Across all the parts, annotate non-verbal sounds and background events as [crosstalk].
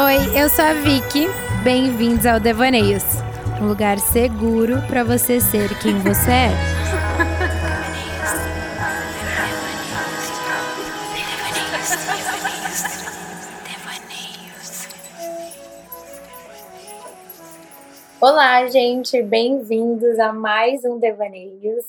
Oi, eu sou a Vicky. Bem-vindos ao Devaneios, um lugar seguro para você ser quem você é. Olá, gente, bem-vindos a mais um Devaneios.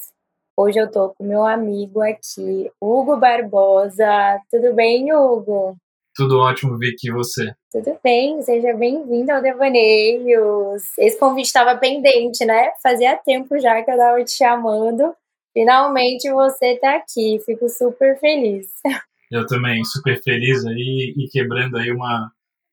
Hoje eu tô com meu amigo aqui, Hugo Barbosa. Tudo bem, Hugo? Tudo ótimo, Vicky, e você? Tudo bem, seja bem-vindo ao Devaneios. Esse convite estava pendente, né? Fazia tempo já que eu estava te chamando. Finalmente você está aqui, fico super feliz. [laughs] Eu também, super feliz aí e quebrando aí uma,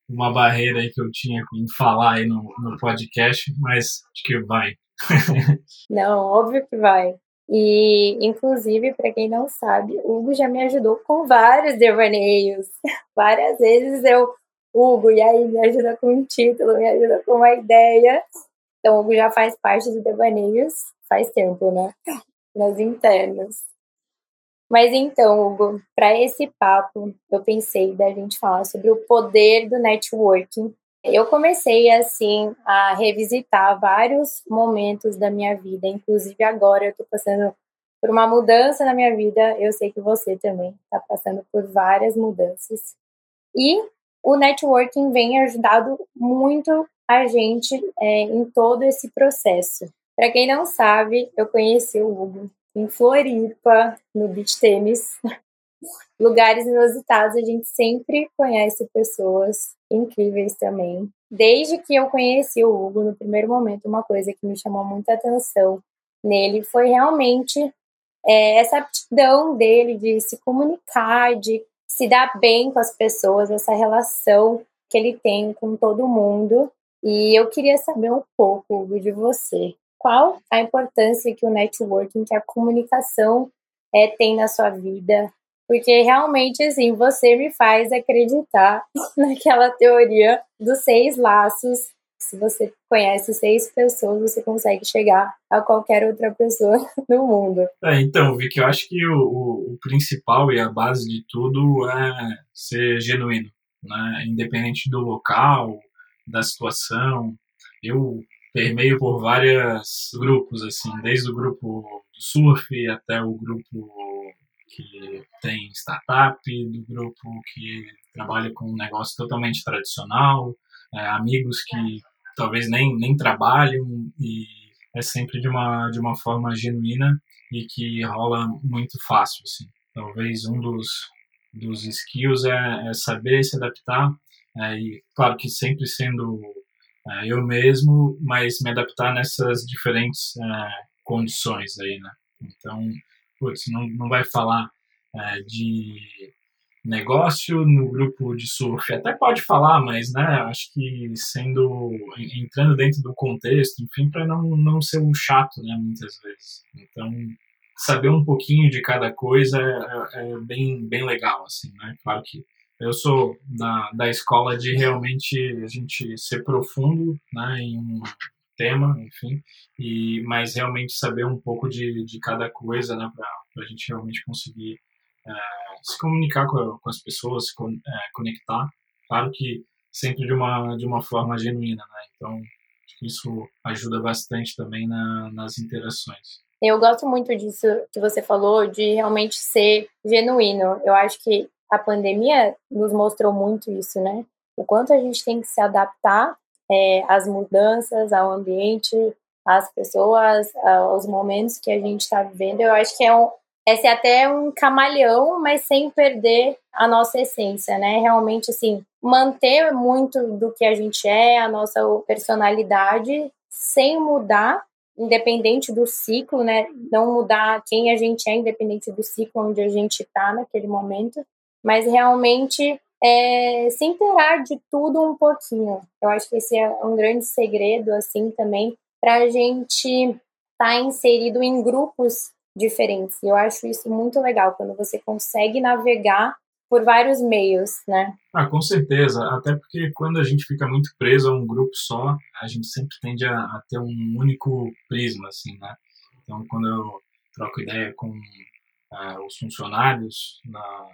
uma barreira aí que eu tinha em falar aí no, no podcast, mas acho que vai. [laughs] Não, óbvio que vai. E, inclusive, para quem não sabe, Hugo já me ajudou com vários devaneios. [laughs] Várias vezes eu, Hugo, e aí me ajuda com um título, me ajuda com uma ideia. Então, o Hugo já faz parte dos devaneios faz tempo, né? Nas internas. Mas então, Hugo, para esse papo, eu pensei da gente falar sobre o poder do networking eu comecei assim a revisitar vários momentos da minha vida, inclusive agora eu estou passando por uma mudança na minha vida. Eu sei que você também está passando por várias mudanças. E o networking vem ajudado muito a gente é, em todo esse processo. Para quem não sabe, eu conheci o Hugo em Floripa, no beach tênis. [laughs] Lugares inusitados, a gente sempre conhece pessoas incríveis também. Desde que eu conheci o Hugo, no primeiro momento, uma coisa que me chamou muita atenção nele foi realmente é, essa aptidão dele de se comunicar, de se dar bem com as pessoas, essa relação que ele tem com todo mundo. E eu queria saber um pouco, Hugo, de você. Qual a importância que o networking, que a comunicação é, tem na sua vida? Porque realmente, assim, você me faz acreditar [laughs] naquela teoria dos seis laços. Se você conhece seis pessoas, você consegue chegar a qualquer outra pessoa [laughs] no mundo. É, então, Vicky, eu acho que o, o, principal e a base de tudo é ser genuíno, né? Independente do local, da situação. Eu permeio por vários grupos, assim, desde o grupo do surf até o grupo que tem startup, do grupo que trabalha com um negócio totalmente tradicional, é, amigos que talvez nem, nem trabalham e é sempre de uma, de uma forma genuína e que rola muito fácil, assim. Talvez um dos, dos skills é, é saber se adaptar é, e, claro que sempre sendo é, eu mesmo, mas me adaptar nessas diferentes é, condições aí, né? Então, putz, não, não vai falar é, de negócio no grupo de surf. Até pode falar, mas né, acho que sendo entrando dentro do contexto, enfim, para não, não ser um chato, né, muitas vezes. Então, saber um pouquinho de cada coisa é, é bem, bem legal, assim, né? Claro que eu sou da, da escola de realmente a gente ser profundo, né, em um tema, enfim, e mas realmente saber um pouco de, de cada coisa, né, para a gente realmente conseguir é, se comunicar com, com, as pessoas, se con, é, conectar, claro que sempre de uma de uma forma genuína, né? Então isso ajuda bastante também na, nas interações. Eu gosto muito disso que você falou, de realmente ser genuíno. Eu acho que a pandemia nos mostrou muito isso, né? O quanto a gente tem que se adaptar é, às mudanças, ao ambiente, às pessoas, aos momentos que a gente está vivendo. Eu acho que é um, é ser até um camaleão, mas sem perder a nossa essência, né? Realmente, assim, manter muito do que a gente é, a nossa personalidade, sem mudar, independente do ciclo, né? Não mudar quem a gente é, independente do ciclo onde a gente está naquele momento, mas realmente é, se inteirar de tudo um pouquinho. Eu acho que esse é um grande segredo, assim, também, para a gente estar tá inserido em grupos diferentes. E eu acho isso muito legal, quando você consegue navegar por vários meios, né? Ah, com certeza. Até porque quando a gente fica muito preso a um grupo só, a gente sempre tende a, a ter um único prisma, assim, né? Então, quando eu troco ideia com uh, os funcionários na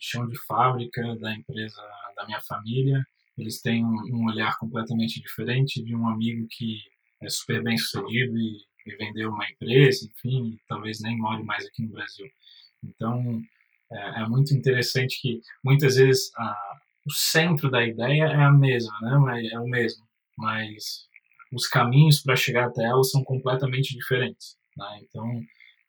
chão de fábrica da empresa da minha família, eles têm um, um olhar completamente diferente de um amigo que é super bem sucedido e, e vendeu uma empresa, enfim, talvez nem more mais aqui no Brasil. Então, é, é muito interessante que muitas vezes a, o centro da ideia é a mesma, né? É o mesmo, mas os caminhos para chegar até ela são completamente diferentes. Né? Então,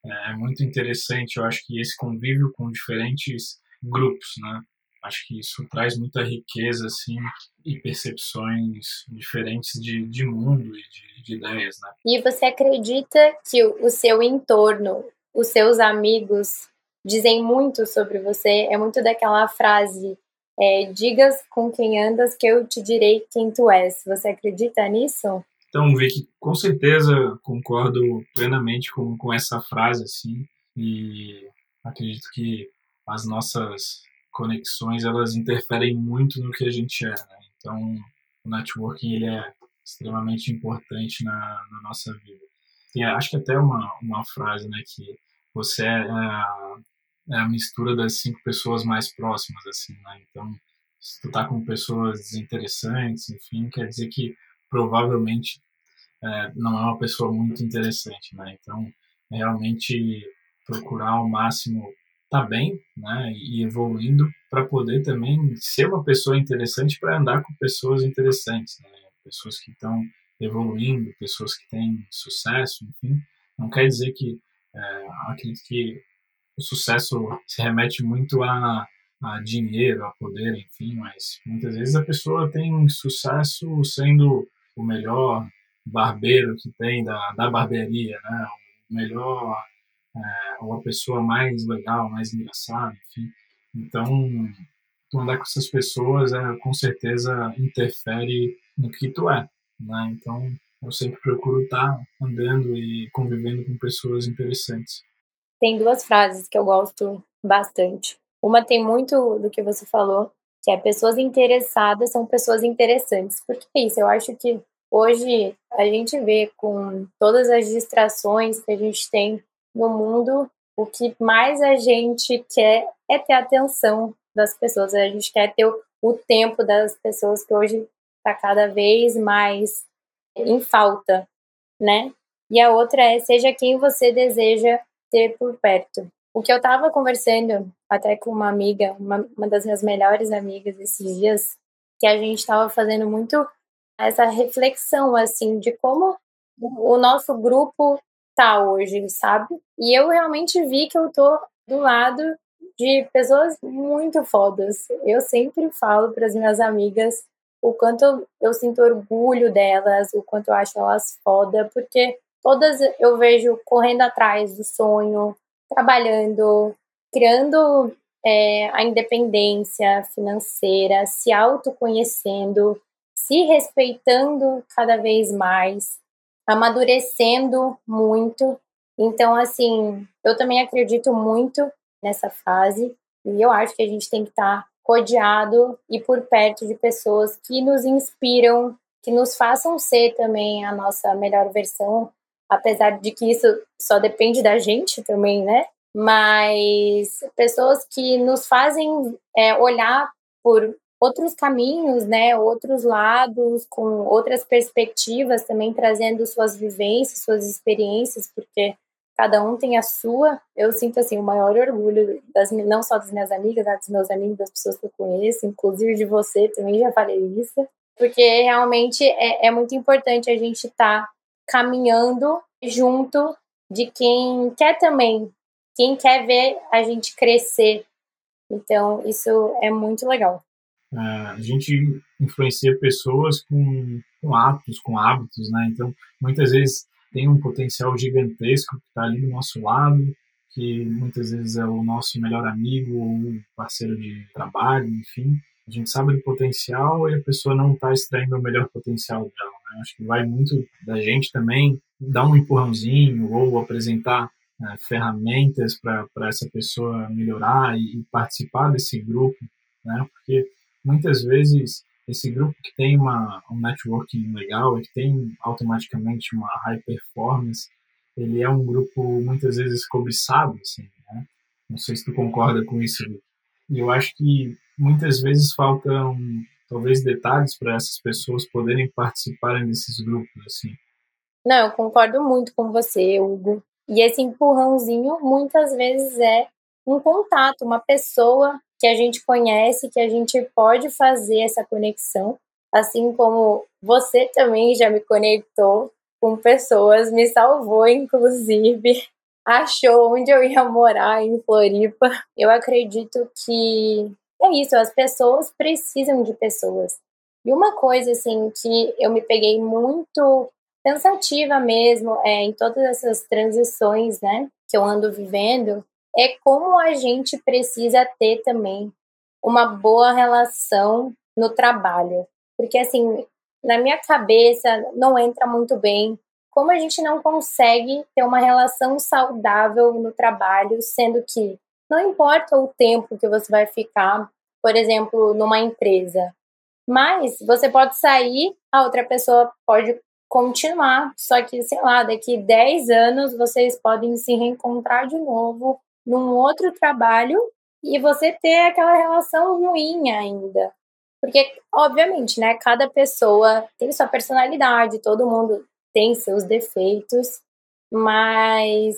é, é muito interessante, eu acho que esse convívio com diferentes grupos, né? Acho que isso traz muita riqueza, assim, e percepções diferentes de, de mundo e de, de ideias, né? E você acredita que o seu entorno, os seus amigos, dizem muito sobre você? É muito daquela frase, é, digas com quem andas que eu te direi quem tu és. Você acredita nisso? Então, Vicky, com certeza concordo plenamente com, com essa frase, assim, e acredito que as nossas conexões, elas interferem muito no que a gente é, né? Então, o networking, ele é extremamente importante na, na nossa vida. Tem, acho que até uma, uma frase, né, que você é a, é a mistura das cinco pessoas mais próximas, assim, né? Então, se tu tá com pessoas desinteressantes, enfim, quer dizer que provavelmente é, não é uma pessoa muito interessante, né? Então, realmente procurar ao máximo tá bem, né? E evoluindo para poder também ser uma pessoa interessante para andar com pessoas interessantes, né? Pessoas que estão evoluindo, pessoas que têm sucesso, enfim. Não quer dizer que é, acredito que o sucesso se remete muito a a dinheiro, a poder, enfim, mas muitas vezes a pessoa tem sucesso sendo o melhor barbeiro que tem da, da barbearia, né? O melhor, é, ou a pessoa mais legal, mais engraçada, enfim. Então, tu andar com essas pessoas é, com certeza interfere no que tu é, né? Então, eu sempre procuro estar andando e convivendo com pessoas interessantes. Tem duas frases que eu gosto bastante. Uma tem muito do que você falou, que é pessoas interessadas são pessoas interessantes. Por que isso? Eu acho que hoje a gente vê com todas as distrações que a gente tem no mundo, o que mais a gente quer é ter atenção das pessoas. A gente quer ter o tempo das pessoas que hoje está cada vez mais em falta, né? E a outra é seja quem você deseja ter por perto. O que eu estava conversando até com uma amiga, uma, uma das minhas melhores amigas esses dias, que a gente estava fazendo muito essa reflexão, assim, de como o nosso grupo tá hoje, sabe? E eu realmente vi que eu tô do lado de pessoas muito fodas. Eu sempre falo para as minhas amigas o quanto eu, sinto orgulho delas, o quanto eu acho elas foda, porque todas eu vejo correndo atrás do sonho, trabalhando, criando é, a independência financeira, se autoconhecendo, se respeitando cada vez mais, amadurecendo muito. Então, assim, eu também acredito muito nessa fase e eu acho que a gente tem que estar rodeado e por perto de pessoas que nos inspiram, que nos façam ser também a nossa melhor versão, apesar de que isso só depende da gente também, né? Mas pessoas que nos fazem é, olhar por outros caminhos, né? Outros lados, com outras perspectivas, também trazendo suas vivências, suas experiências, porque cada um tem a sua. Eu sinto assim o maior orgulho das não só das minhas amigas, dos meus amigos, das pessoas que eu conheço, inclusive de você também já falei isso, porque realmente é, é muito importante a gente estar tá caminhando junto de quem quer também, quem quer ver a gente crescer. Então, isso é muito legal. É, a gente influencia pessoas com, com atos, com hábitos, né? Então, muitas vezes tem um potencial gigantesco que está ali do nosso lado, que muitas vezes é o nosso melhor amigo ou parceiro de trabalho, enfim. A gente sabe do potencial e a pessoa não está extraindo o melhor potencial dela. Né? Acho que vai muito da gente também dar um empurrãozinho ou apresentar né, ferramentas para essa pessoa melhorar e, e, participar desse grupo, né? Porque muitas vezes esse grupo que tem uma, um networking legal e que tem automaticamente uma high performance, ele é um grupo muitas vezes cobiçado, assim, né? Não sei se tu concorda com isso. E eu acho que muitas vezes faltam talvez detalhes para essas pessoas poderem participarem desses grupos assim. Não, eu concordo muito com você, Hugo. E esse empurrãozinho muitas vezes é um contato, uma pessoa que a gente conhece, que a gente pode fazer essa conexão, assim como você também já me conectou com pessoas, me salvou inclusive, [laughs] achou onde eu ia morar em Floripa. Eu acredito que é isso, as pessoas precisam de pessoas. E uma coisa assim que eu me peguei muito pensativa mesmo é, em todas essas transições, né, que eu ando vivendo, é como a gente precisa ter também uma boa relação no trabalho. Porque, assim, na minha cabeça não entra muito bem como a gente não consegue ter uma relação saudável no trabalho, sendo que não importa o tempo que você vai ficar, por exemplo, numa empresa, mas você pode sair, a outra pessoa pode continuar. Só que, sei lá, daqui 10 anos vocês podem se reencontrar de novo num outro trabalho e você ter aquela relação ruim ainda. Porque, obviamente, né, cada pessoa tem sua personalidade, todo mundo tem seus defeitos, mas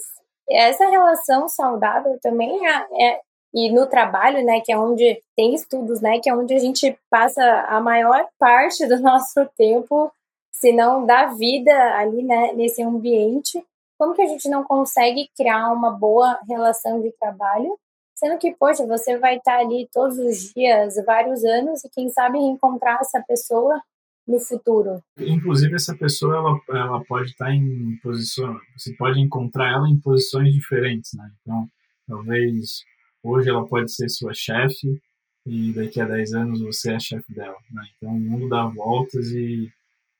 essa relação saudável também é, é e no trabalho, né, que é onde tem estudos, né, que é onde a gente passa a maior parte do [laughs] nosso tempo se não dá vida ali, né, nesse ambiente, como que a gente não consegue criar uma boa relação de trabalho? Sendo que, poxa, você vai estar ali todos os dias, vários anos, e quem sabe encontrar essa pessoa no futuro. Inclusive, essa pessoa ela, ela pode estar em posição, você pode encontrar ela em posições diferentes, né? Então, talvez hoje ela pode ser sua chefe e daqui a 10 anos você é chefe dela, né? Então, o mundo dá voltas e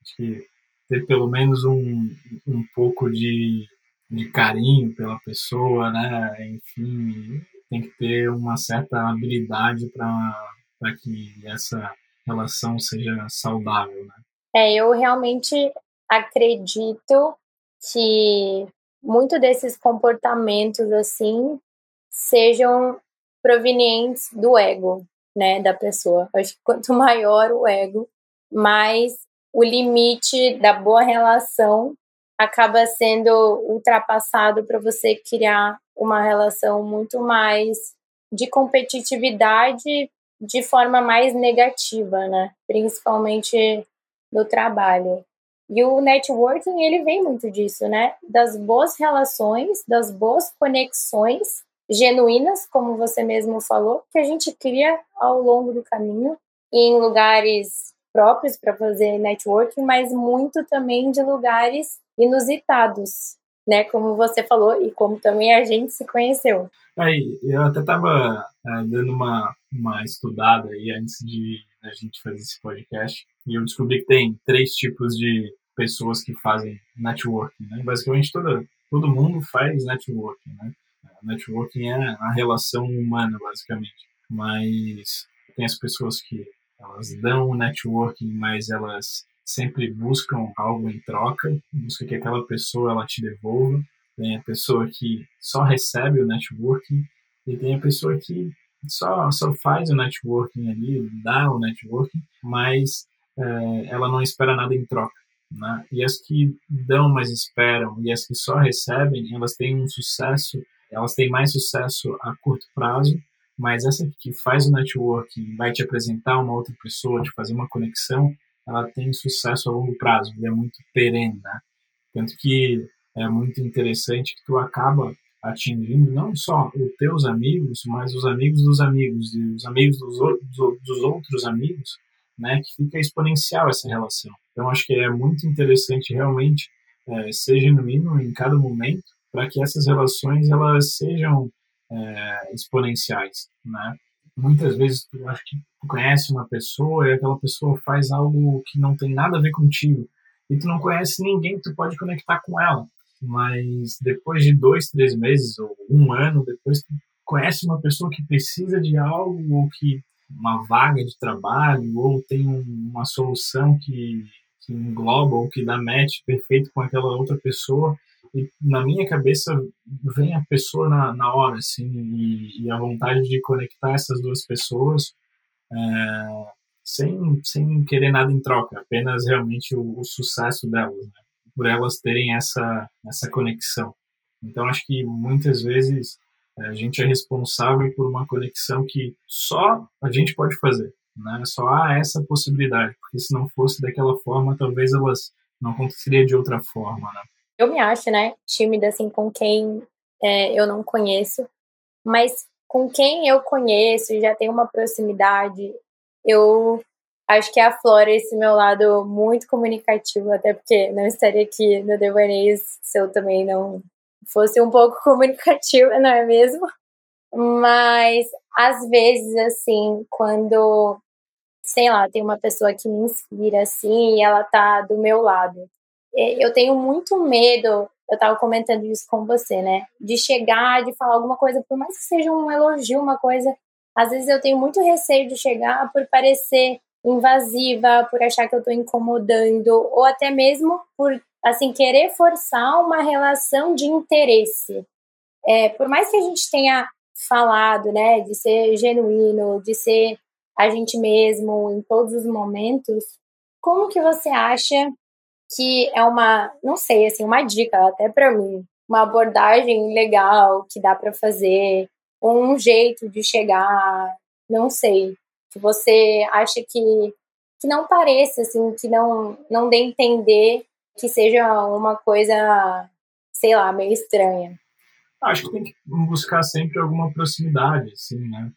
Acho que ter pelo menos um, um pouco de, de carinho pela pessoa, né? Enfim, tem que ter uma certa habilidade para que essa relação seja saudável, né? É, eu realmente acredito que muito desses comportamentos assim sejam provenientes do ego, né, da pessoa. Acho que quanto [laughs] maior o ego, mais o limite da boa relação acaba sendo ultrapassado para você criar uma relação muito mais de competitividade de forma mais negativa, né? Principalmente no trabalho. E o networking, ele vem muito disso, né? Das boas relações, das boas conexões genuínas, como você mesmo falou, que a gente cria ao longo do caminho em lugares próprios para fazer networking, mas muito também de lugares inusitados, né? Como você falou e como também a gente se conheceu. Aí, eu até estava é, dando uma, uma estudada aí antes de a gente fazer esse podcast e eu descobri que tem três tipos de pessoas que fazem networking, né? Basicamente todo, todo mundo faz networking, né? Networking é a relação humana, basicamente. Mas tem as pessoas que elas dão networking, mas elas sempre buscam algo em troca, busca que aquela pessoa ela te devolva. Tem a pessoa que só recebe o networking e tem a pessoa que só, só faz o networking ali, dá o networking, mas é, ela não espera nada em troca. Né? E as que dão, mas esperam, e as que só recebem, elas têm um sucesso, elas têm mais sucesso a curto prazo mas essa que faz o networking, vai te apresentar uma outra pessoa, te fazer uma conexão, ela tem sucesso a longo prazo e é muito perene, né? Tanto que é muito interessante que tu acaba atingindo não só os teus amigos, mas os amigos dos amigos e os amigos dos, dos, outros amigos, né? Que fica exponencial essa relação. Então acho que é muito interessante realmente é, ser genuíno em cada momento para que essas relações elas sejam é, exponenciais, né? Muitas vezes tu acha que tu conhece uma pessoa e aquela pessoa faz algo que não tem nada a ver contigo e tu não conhece ninguém que tu pode conectar com ela, mas depois de dois, três meses ou um ano depois tu conhece uma pessoa que precisa de algo ou que uma vaga de trabalho ou tem uma solução que, que engloba ou que dá match perfeito com aquela outra pessoa e na minha cabeça vem a pessoa na, na hora, assim, e, e a vontade de conectar essas duas pessoas é, sem, sem querer nada em troca, apenas realmente o, o sucesso delas, né? por elas terem essa, essa conexão. Então, acho que muitas vezes a gente é responsável por uma conexão que só a gente pode fazer, né? Só há essa possibilidade, porque se não fosse daquela forma, talvez elas não aconteceria de outra forma, né? Eu me acho, né, tímida assim com quem é, eu não conheço, mas com quem eu conheço e já tenho uma proximidade, eu acho que aflora esse meu lado muito comunicativo, até porque não estaria aqui no Devaneios se eu também não fosse um pouco [laughs] comunicativa, não é mesmo? Mas às vezes, assim, quando, sei lá, tem uma pessoa que me inspira assim e ela tá do meu lado, eu tenho muito medo, eu tava comentando isso com você, né? De chegar, de falar alguma coisa, por mais que seja um elogio, uma coisa, às vezes eu tenho muito receio de chegar por parecer invasiva, por achar que eu tô incomodando, ou até mesmo por assim, querer forçar uma relação de interesse. É, por mais que a gente tenha falado, né, de ser genuíno, de ser a gente mesmo em todos os momentos, como que você acha que é uma, não sei, assim, uma dica até para mim, uma abordagem legal que dá para fazer, ou um jeito de chegar, não sei, que você acha que que não pareça assim, que não não dê entender que seja uma coisa, sei lá, meio estranha. Acho que tem que buscar sempre alguma proximidade, assim, né?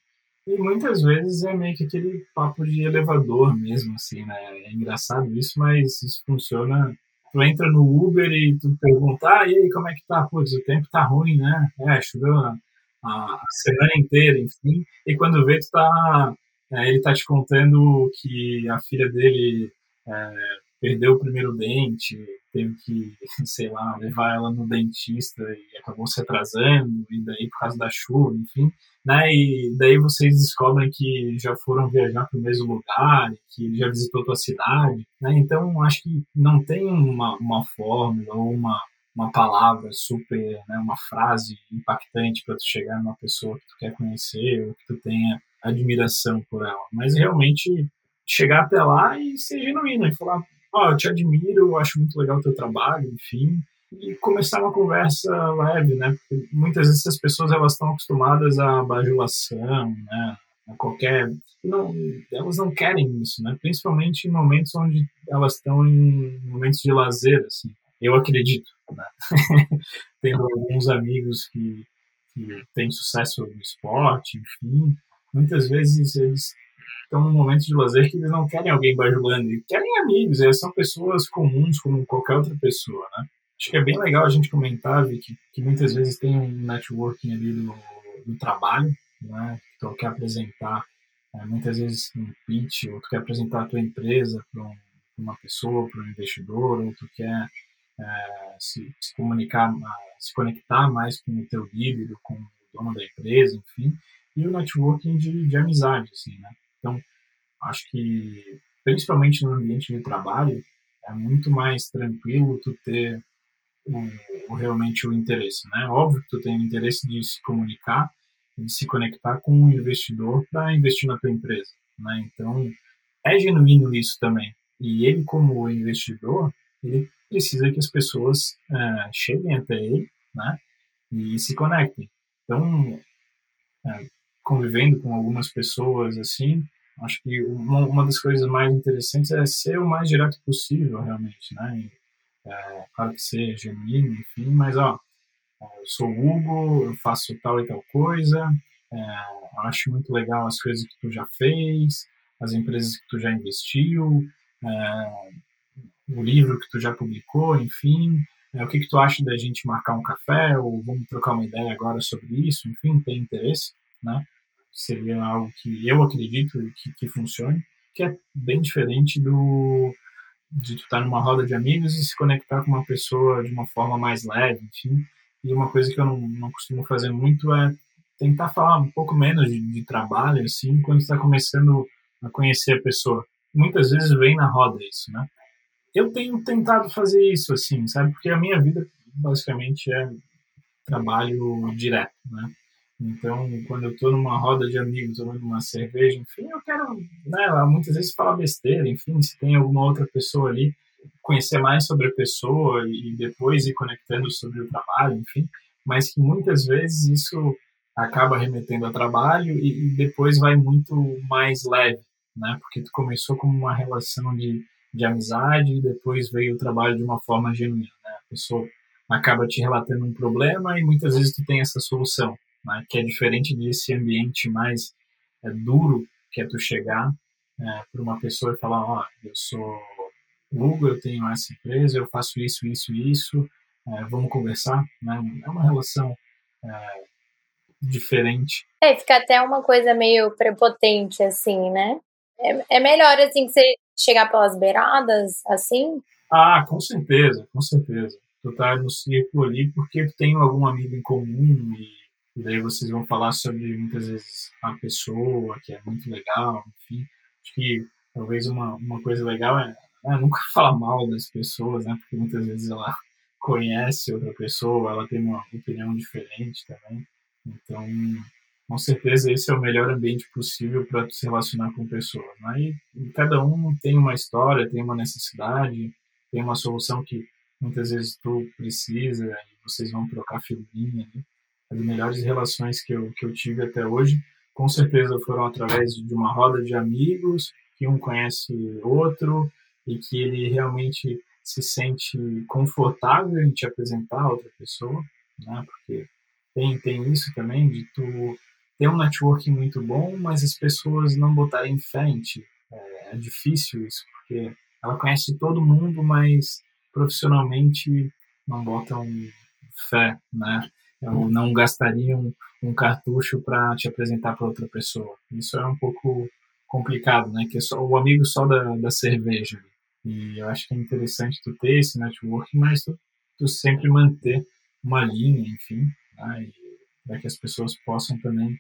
E muitas vezes é meio que aquele papo de elevador mesmo, assim, né? É engraçado isso, mas isso funciona. Tu entra no Uber e tu pergunta, ah, e aí, como é que tá? Putz, o tempo tá ruim, né? É, choveu a, a, semana inteira, enfim. E quando vê, tu tá. É, ele tá te contando que a filha dele é, perdeu o primeiro dente, teve que, [laughs] sei lá, levar ela no dentista e acabou se atrasando, e daí por causa da chuva, enfim. Né? E daí vocês descobrem que já foram viajar para o mesmo lugar, que já visitou tua cidade. Né? Então, acho que não tem uma, uma fórmula ou uma, uma palavra super, né, uma frase impactante para tu chegar numa pessoa que tu quer conhecer ou que tu tenha admiração por ela. Mas realmente chegar até lá e ser genuíno e falar, ó, oh, eu te admiro, eu acho muito legal o teu trabalho, enfim, e começar uma conversa leve, né? Porque muitas vezes as pessoas elas estão acostumadas à bajulação, né? A qualquer não, elas não querem isso, né? Principalmente em momentos onde elas estão em momentos de lazer, assim. Eu acredito, né? [laughs] Tendo alguns amigos que, que têm sucesso no esporte, enfim, muitas vezes eles estão num momento de lazer que eles não querem alguém bajulando, eles querem amigos, eles são pessoas comuns como qualquer outra pessoa, né? Acho que é bem legal a gente comentar, Vicky, que muitas vezes tem um networking ali do, do trabalho, né? Tu quer apresentar, é, muitas vezes um pitch, ou tu quer apresentar a tua empresa para um, uma pessoa, para um investidor, ou tu quer é, se, se, comunicar, se conectar mais com o teu líder, com o dono da empresa, enfim, e o networking de, de amizade, assim, né? Então, acho que, principalmente no ambiente de trabalho, é muito mais tranquilo tu ter o, o, realmente o interesse, né? Óbvio que tu tem o interesse de se comunicar, de se conectar com um investidor para investir na tua empresa, né? Então, é genuíno isso também. E ele, como investidor, ele precisa que as pessoas é, cheguem até ele, né? E se conectem. Então, é, convivendo com algumas pessoas assim, acho que uma, uma, das coisas mais interessantes é ser o mais direto possível, realmente, né? E, é, claro que ser genuíno, enfim, mas ó, eu sou o Hugo, eu faço tal e tal coisa, é, acho muito legal as coisas que tu já fez, as empresas que tu já investiu, é, o livro que tu já publicou, enfim, é, o que, que tu acha da gente marcar um café ou vamos trocar uma ideia agora sobre isso, enfim, tem interesse, né? Seria algo que eu acredito que, que funcione, que é bem diferente do de tu estar numa roda de amigos e se conectar com uma pessoa de uma forma mais leve, enfim. E uma coisa que eu não, não costumo fazer muito é tentar falar um pouco menos de, de trabalho, assim, quando está começando a conhecer a pessoa. Muitas vezes vem na roda isso, né? Eu tenho tentado fazer isso, assim, sabe? Porque a minha vida basicamente é trabalho direto, né? Então, quando eu estou numa roda de amigos, tomando uma cerveja, enfim, eu quero, né, muitas vezes falar besteira, enfim, se tem alguma outra pessoa ali, conhecer mais sobre a pessoa e depois ir conectando sobre o trabalho, enfim, mas que muitas vezes isso acaba remetendo a trabalho e, e depois vai muito mais leve, né, porque tu começou como uma relação de, de amizade e depois veio o trabalho de uma forma genuína, né, a pessoa acaba te relatando um problema e muitas vezes tu tem essa solução, né, que é diferente desse ambiente mais é, duro que é tu chegar é, para uma pessoa e falar, ó, oh, eu sou Hugo, eu tenho essa empresa, eu faço isso, isso, isso, é, vamos conversar, né? É uma relação é, diferente. É, fica até uma coisa meio prepotente, assim, né? É, é melhor, assim, que você chegar pelas beiradas, assim? Ah, com certeza, com certeza. Tu tá no círculo ali porque tu tem algum amigo em comum e e daí vocês vão falar sobre muitas vezes a pessoa, que é muito legal, enfim. Acho que talvez uma, uma coisa legal é, é nunca [laughs] falar mal das pessoas, né? Porque muitas vezes ela conhece outra pessoa, ela tem uma opinião diferente também. Então, com certeza esse é o melhor ambiente possível para se relacionar com pessoas. Né? E cada um tem uma história, tem uma necessidade, tem uma solução que muitas vezes tu precisa e vocês vão trocar figurinha. Né? As melhores relações que eu, que eu tive até hoje, com certeza foram através de uma roda de amigos, que um conhece outro e que ele realmente se sente confortável em te apresentar a outra pessoa, né? Porque tem, tem isso também de tu ter um networking muito bom, mas as pessoas não botarem em ti. É, é difícil isso, porque ela conhece todo mundo, mas profissionalmente não botam fé, né? Ou não gastaria um, um cartucho para te apresentar para outra pessoa. Isso é um pouco complicado, né? Que é só o amigo só da, da cerveja. E eu acho que é interessante tu ter esse network, mas tu, tu sempre manter uma linha, enfim, né? para que as pessoas possam também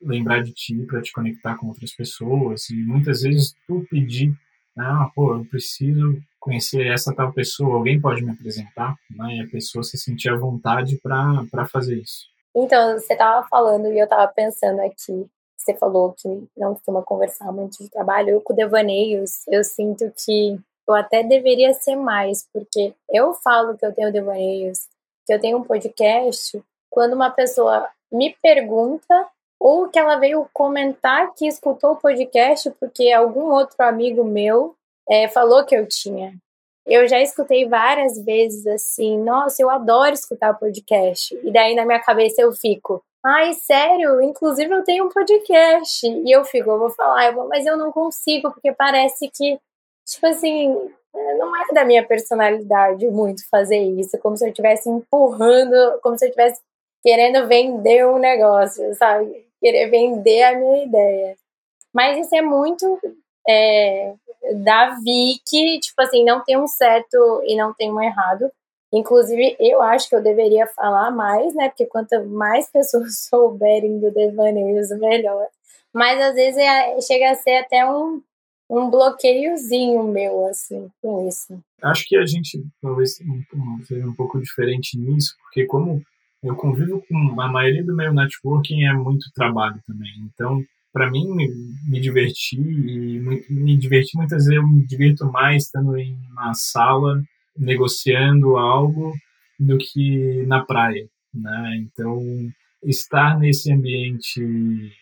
lembrar de ti para te conectar com outras pessoas e muitas vezes tu pedir ah, pô, eu preciso conhecer essa tal pessoa, alguém pode me apresentar, né? E a pessoa se sentir à vontade para fazer isso. Então, você estava falando e eu estava pensando aqui, você falou que não costuma conversar muito de trabalho, eu com devaneios, eu sinto que eu até deveria ser mais, porque eu falo que eu tenho devaneios, que eu tenho um podcast, quando uma pessoa me pergunta ou que ela veio comentar que escutou o podcast porque algum outro amigo meu é, falou que eu tinha. Eu já escutei várias vezes assim, nossa, eu adoro escutar podcast. E daí na minha cabeça eu fico, ai, sério, inclusive eu tenho um podcast. E eu fico, eu vou falar, eu vou, mas eu não consigo, porque parece que, tipo assim, não é da minha personalidade muito fazer isso, como se eu estivesse empurrando, como se eu estivesse querendo vender um negócio, sabe? querer vender a minha ideia. Mas isso é muito é, da Vicky, tipo assim, não tem um certo e não tem um errado. Inclusive, eu acho que eu deveria falar mais, né? Porque quanto mais pessoas [laughs] souberem do devaneios, melhor. Mas às vezes é, chega a ser até um, um bloqueiozinho meu, assim, com isso. Acho que a gente talvez seja um pouco diferente nisso, porque como eu convivo com a maioria do meu networking é muito trabalho também. Então, para mim, me, divertir e me divertir muitas vezes eu me divirto mais estando em uma sala negociando algo do que na praia, né? Então, estar nesse ambiente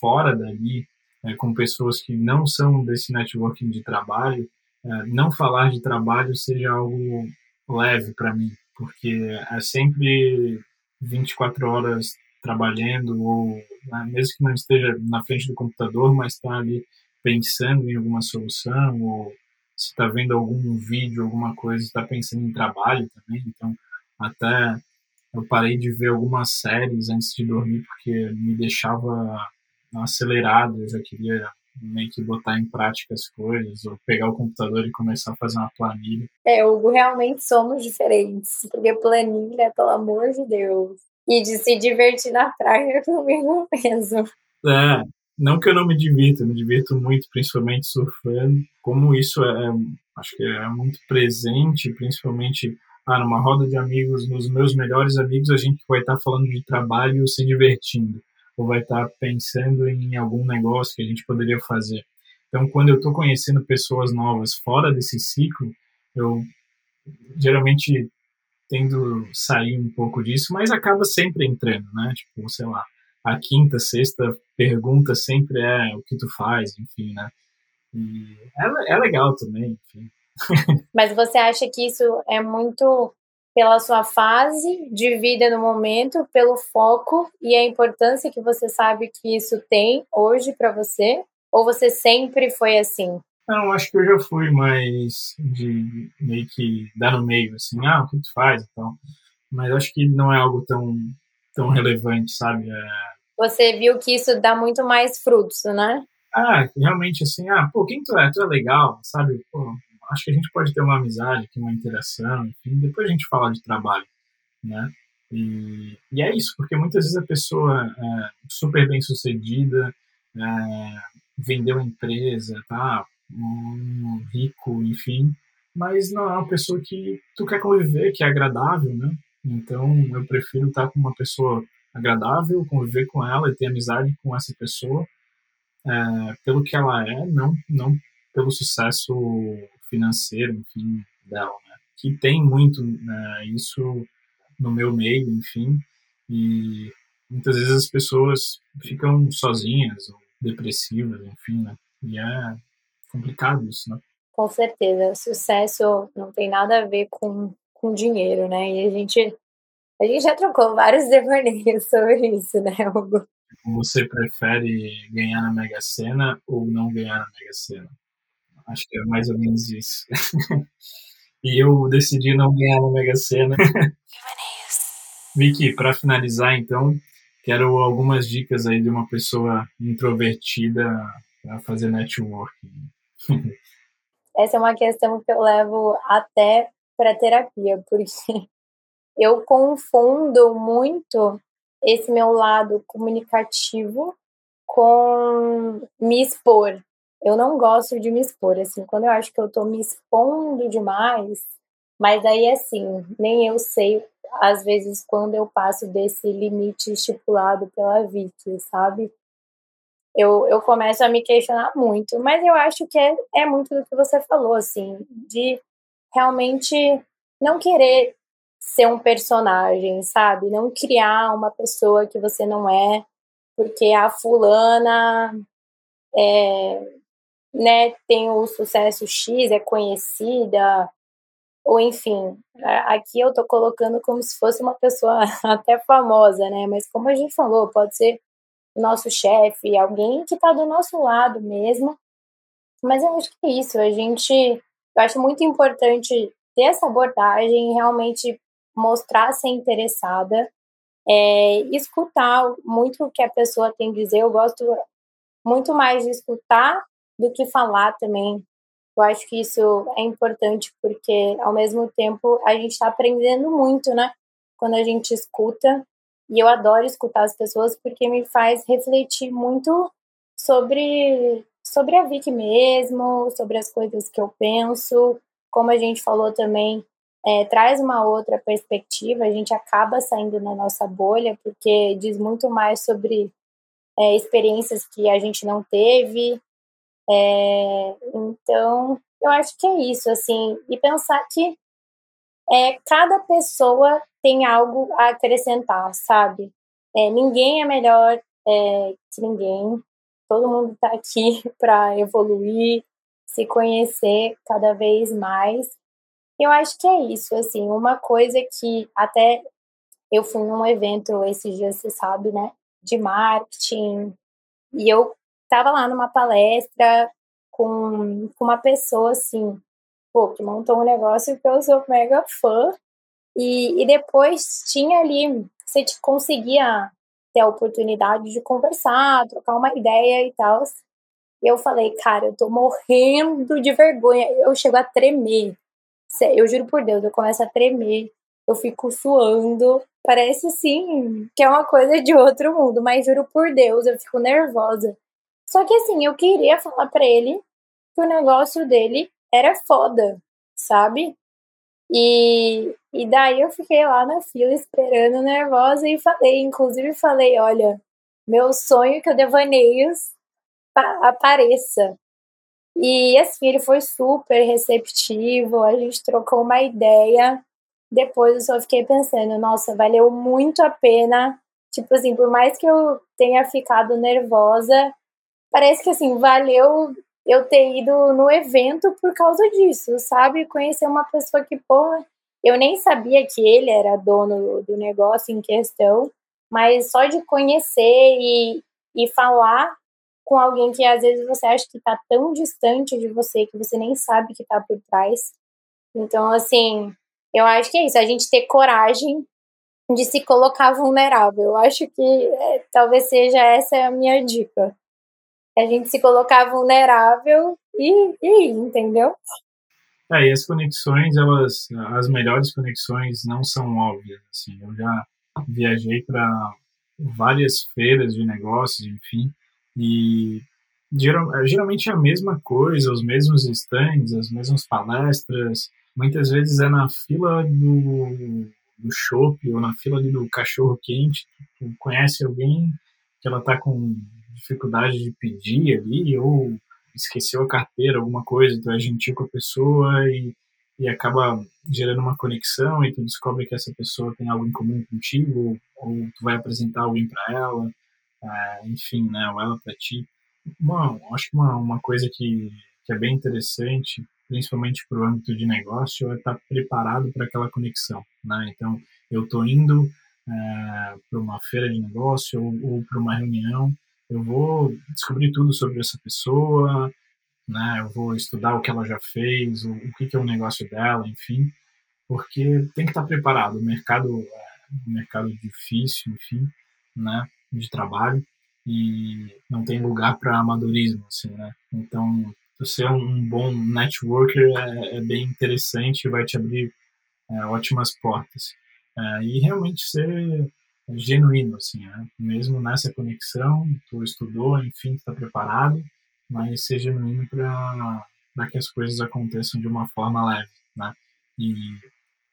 fora dali, é, com pessoas que não são desse networking de trabalho, é, não falar de trabalho seja algo leve para mim, porque é sempre 24 horas trabalhando, ou né, mesmo que não esteja na frente do computador, mas está ali pensando em alguma solução, ou se está vendo algum vídeo, alguma coisa, está pensando em trabalho também. Então, até eu parei de ver algumas séries antes de dormir porque me deixava acelerado, eu já queria meio que botar em prática as coisas, ou pegar o computador e começar a fazer uma planilha. É, Hugo, realmente somos diferentes, porque planilha, pelo amor de Deus. E de se divertir na praia [laughs] comigo mesmo. É, não que eu não me divirta, me divirto muito, principalmente surfando. Como isso é, acho que é muito presente, principalmente ah, numa roda de amigos, nos meus melhores amigos, a gente vai estar falando de trabalho se divertindo. ou vai estar pensando em algum negócio que a gente poderia fazer. Então, quando eu estou conhecendo pessoas novas fora desse ciclo, eu geralmente tendo sair um pouco disso, mas acaba sempre entrando, né? Tipo, sei lá, a quinta, sexta pergunta sempre é o que tu faz, enfim, né? E é, é legal também, enfim. [laughs] Mas você acha que isso é muito pela sua fase de vida no momento, pelo foco e a importância que você sabe que isso tem hoje para você? Ou você sempre foi assim? Não, acho que eu já fui mais de meio que dar no meio, assim, ah, o que tu faz então. Mas acho que não é algo tão, tão relevante, sabe? É... Você viu que isso dá muito mais frutos, né? Ah, realmente assim, ah, pô, quem tu é? Tu é legal, sabe? Pô, acho que a gente pode ter uma amizade, uma interação, enfim, depois a gente fala de trabalho, né? E, e é isso, porque muitas vezes a pessoa é super bem sucedida, é, vendeu a empresa, tá? Um rico, enfim, mas não é uma pessoa que tu quer conviver, que é agradável, né? Então eu prefiro estar com uma pessoa agradável, conviver com ela e ter amizade com essa pessoa é, pelo que ela é, não, não pelo sucesso financeiro, enfim, dela, né? Que tem muito né, isso no meu meio, enfim, e muitas vezes as pessoas ficam sozinhas ou depressivas, enfim, né? E é complicado isso, né? Com certeza, sucesso não tem nada a ver com, com dinheiro, né? E a gente a gente já trocou vários [laughs] devaneios sobre isso, né, Hugo? Você prefere ganhar na Mega Sena ou não ganhar na Mega Sena? Acho que é mais ou menos isso. [laughs] e eu decidi não ganhar na Mega Sena. [laughs] Vicky, para finalizar então, quero algumas dicas aí de uma pessoa introvertida para fazer networking. [laughs] Essa é uma questão que eu levo até para terapia, porque [laughs] eu confundo muito esse meu lado comunicativo com me expor eu não gosto de me expor, assim, quando eu acho que eu tô me expondo demais, mas aí, assim, nem eu sei, às vezes, quando eu passo desse limite estipulado pela Vicky, sabe? Eu, eu começo a me questionar muito, mas eu acho que é, é muito do que você falou, assim, de realmente não querer ser um personagem, sabe? Não criar uma pessoa que você não é, porque a fulana é, né, tem o sucesso X, é conhecida, ou enfim, aqui eu tô colocando como se fosse uma pessoa [laughs] até famosa, né? Mas como a gente falou, pode ser nosso chefe, alguém que tá do nosso lado mesmo. Mas eu acho que é isso, a gente, eu acho muito importante ter essa abordagem, realmente mostrar ser interessada, é, escutar muito o que a pessoa tem a dizer. Eu gosto muito mais de escutar do que falar também. Eu acho que isso é importante porque, ao mesmo tempo, a gente está aprendendo muito, né? Quando a gente escuta. E eu adoro escutar as pessoas porque me faz refletir muito sobre, sobre a Vicky mesmo, sobre as coisas que eu penso. Como a gente falou também, é, traz uma outra perspectiva, a gente acaba saindo na nossa bolha, porque diz muito mais sobre é, experiências que a gente não teve, é, então, eu acho que é isso, assim, e pensar que é, cada pessoa tem algo a acrescentar, sabe? É, ninguém é melhor é, que ninguém, todo mundo está aqui [laughs] para evoluir, se conhecer cada vez mais. Eu acho que é isso, assim, uma coisa que até eu fui num evento esses dias, você sabe, né, de marketing, e eu estava lá numa palestra com, com uma pessoa assim, pô, que montou um negócio que eu sou mega fã. E, e depois tinha ali, você conseguia ter a oportunidade de conversar, trocar uma ideia e tal. E eu falei, cara, eu tô morrendo de vergonha. Eu chego a tremer. Eu juro por Deus, eu começo a tremer. Eu fico suando. Parece sim que é uma coisa de outro mundo, mas juro por Deus, eu fico nervosa. Só que assim, eu queria falar para ele que o negócio dele era foda, sabe? E, e daí eu fiquei lá na fila esperando, nervosa, e falei, inclusive falei, olha, meu sonho é que o Devaneios apareça. E assim, ele foi super receptivo, a gente trocou uma ideia. Depois eu só fiquei pensando, nossa, valeu muito a pena. Tipo assim, por mais que eu tenha ficado nervosa, parece que assim, valeu eu ter ido no evento por causa disso, sabe? Conhecer uma pessoa que, porra, eu nem sabia que ele era dono do negócio em questão, mas só de conhecer e, e falar com alguém que às vezes você acha que está tão distante de você que você nem sabe que está por trás. Então, assim, eu acho que é isso, a gente ter coragem de se colocar vulnerável. Eu acho que é, talvez seja essa a minha dica. É a gente se colocar vulnerável e, e entendeu? É, e as conexões, elas, as melhores conexões não são óbvias. Assim, eu já viajei para várias feiras de negócios, enfim, e geral, geralmente é a mesma coisa, os mesmos stands, as mesmas palestras. Muitas vezes é na fila do, do shopping ou na fila ali do cachorro quente. Tu conhece alguém que ela tá com dificuldade de pedir ali ou esqueceu a carteira, alguma coisa, tu é gentil com a pessoa e, e acaba gerando uma conexão e tu descobre que essa pessoa tem algo em comum contigo ou, ou tu vai apresentar alguém para ela é, enfim, né, ou ela para ti. Bom, acho que uma, uma coisa que, que é bem interessante, principalmente para o âmbito de negócio, é estar tá preparado para aquela conexão. Né? Então, eu estou indo é, para uma feira de negócio ou, ou para uma reunião, eu vou descobrir tudo sobre essa pessoa, né? Eu vou estudar o que ela já fez, o, o que, que é o negócio dela, enfim, porque tem que estar preparado. O mercado é um mercado difícil, enfim, né? de trabalho e não tem lugar para amadorismo, assim, né? Então, ser um bom networker é, é bem interessante vai te abrir é, ótimas portas. É, e realmente ser genuíno, assim, né? Mesmo nessa conexão, tu estudou, enfim, está preparado, mas ser genuíno para que as coisas aconteçam de uma forma leve, né? E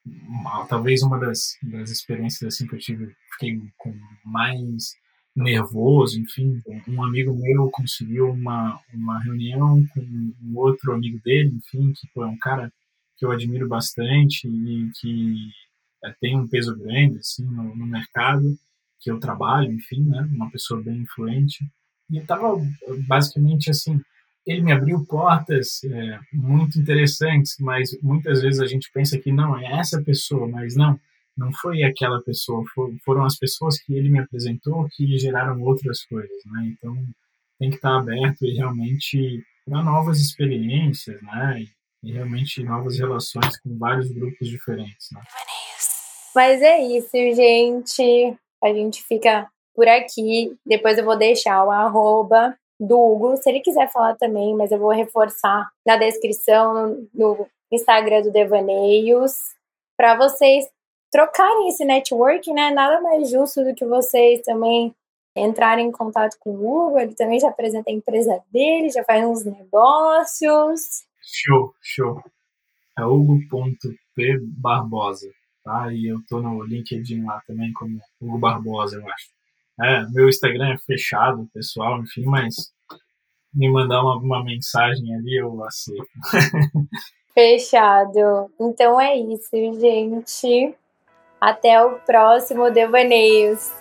uma, talvez uma das, das experiências assim que eu tive, fiquei com mais nervoso, enfim. Um amigo meu conseguiu uma, uma reunião com um outro amigo dele, enfim, que é um cara que eu admiro bastante e que é, tem um peso grande, assim, no, no, mercado que eu trabalho, enfim, né, uma pessoa bem influente. E estava basicamente assim, ele me abriu portas é, muito interessantes, mas muitas vezes a gente pensa que não, é essa pessoa, mas não, não foi aquela pessoa, foram as pessoas que ele me apresentou que geraram outras coisas, né? Então tem que estar aberto e realmente para novas experiências, né? E realmente novas relações com vários grupos diferentes, né? Mas é isso, gente. A gente fica por aqui. Depois eu vou deixar o arroba do Hugo, se ele quiser falar também, mas eu vou reforçar na descrição no Instagram do Devaneios para vocês trocarem esse network, né? Nada mais justo do que vocês também entrarem em contato com o Hugo. Ele também já apresenta a empresa dele, já faz uns negócios. Show, show. É hugo.p Barbosa, tá? E eu tô no LinkedIn lá também como Hugo Barbosa, eu acho. É, meu Instagram é fechado, pessoal, enfim, mas me mandar uma, uma mensagem ali, eu aceito. [laughs] Fechado. Então é isso, gente. Até o próximo Devaneios.